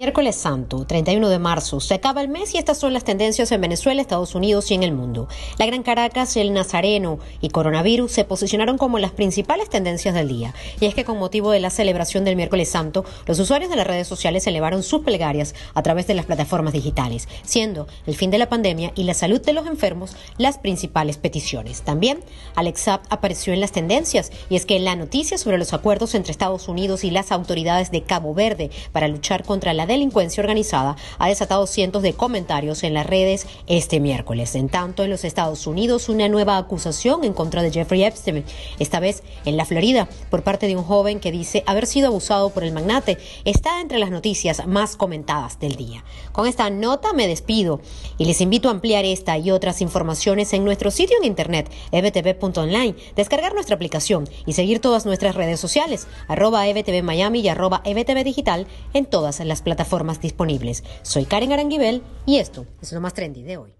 Miércoles Santo, 31 de marzo, se acaba el mes y estas son las tendencias en Venezuela, Estados Unidos y en el mundo. La Gran Caracas, el Nazareno y coronavirus se posicionaron como las principales tendencias del día. Y es que con motivo de la celebración del Miércoles Santo, los usuarios de las redes sociales elevaron sus plegarias a través de las plataformas digitales, siendo el fin de la pandemia y la salud de los enfermos las principales peticiones. También Alex apareció en las tendencias y es que la noticia sobre los acuerdos entre Estados Unidos y las autoridades de Cabo Verde para luchar contra la delincuencia organizada ha desatado cientos de comentarios en las redes este miércoles. En tanto, en los Estados Unidos, una nueva acusación en contra de Jeffrey Epstein, esta vez en la Florida, por parte de un joven que dice haber sido abusado por el magnate, está entre las noticias más comentadas del día. Con esta nota me despido y les invito a ampliar esta y otras informaciones en nuestro sitio en internet, ebtv.online, descargar nuestra aplicación y seguir todas nuestras redes sociales, arroba ebtv Miami y arroba ebtv digital en todas las plataformas plataformas disponibles. Soy Karen Aranguibel y esto es lo más trendy de hoy.